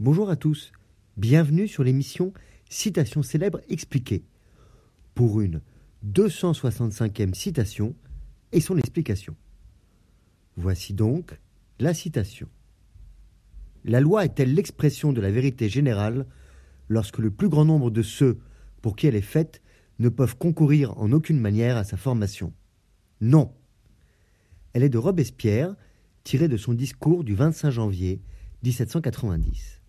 Bonjour à tous, bienvenue sur l'émission Citation célèbre expliquée pour une 265e citation et son explication. Voici donc la citation. La loi est-elle l'expression de la vérité générale lorsque le plus grand nombre de ceux pour qui elle est faite ne peuvent concourir en aucune manière à sa formation? Non. Elle est de Robespierre, tirée de son discours du 25 janvier 1790.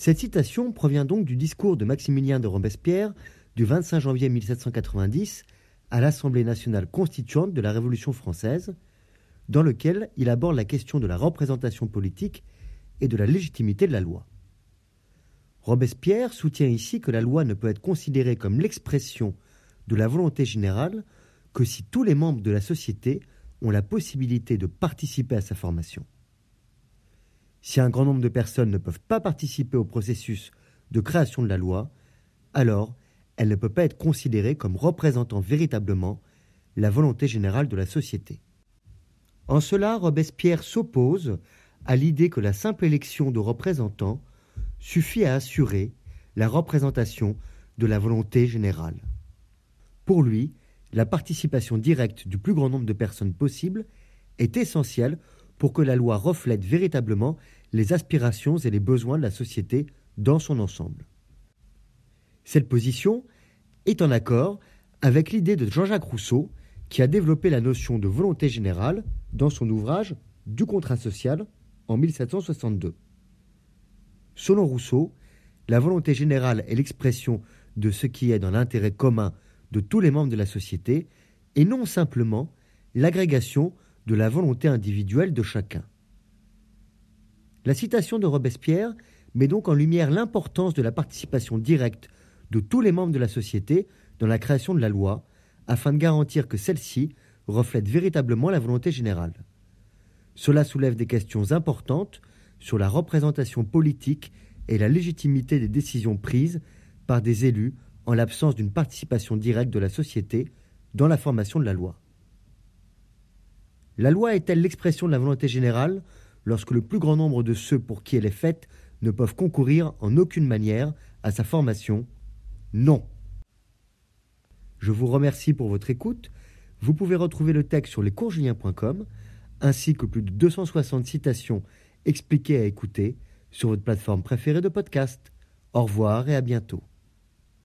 Cette citation provient donc du discours de Maximilien de Robespierre du 25 janvier 1790 à l'Assemblée nationale constituante de la Révolution française, dans lequel il aborde la question de la représentation politique et de la légitimité de la loi. Robespierre soutient ici que la loi ne peut être considérée comme l'expression de la volonté générale que si tous les membres de la société ont la possibilité de participer à sa formation. Si un grand nombre de personnes ne peuvent pas participer au processus de création de la loi, alors elle ne peut pas être considérée comme représentant véritablement la volonté générale de la société. En cela, Robespierre s'oppose à l'idée que la simple élection de représentants suffit à assurer la représentation de la volonté générale. Pour lui, la participation directe du plus grand nombre de personnes possible est essentielle pour que la loi reflète véritablement les aspirations et les besoins de la société dans son ensemble. Cette position est en accord avec l'idée de Jean-Jacques Rousseau qui a développé la notion de volonté générale dans son ouvrage Du contrat social en 1762. Selon Rousseau, la volonté générale est l'expression de ce qui est dans l'intérêt commun de tous les membres de la société et non simplement l'agrégation de la volonté individuelle de chacun. La citation de Robespierre met donc en lumière l'importance de la participation directe de tous les membres de la société dans la création de la loi, afin de garantir que celle-ci reflète véritablement la volonté générale. Cela soulève des questions importantes sur la représentation politique et la légitimité des décisions prises par des élus en l'absence d'une participation directe de la société dans la formation de la loi. La loi est-elle l'expression de la volonté générale lorsque le plus grand nombre de ceux pour qui elle est faite ne peuvent concourir en aucune manière à sa formation? Non. Je vous remercie pour votre écoute. Vous pouvez retrouver le texte sur lescoursjulien.com ainsi que plus de 260 citations expliquées à écouter sur votre plateforme préférée de podcast. Au revoir et à bientôt.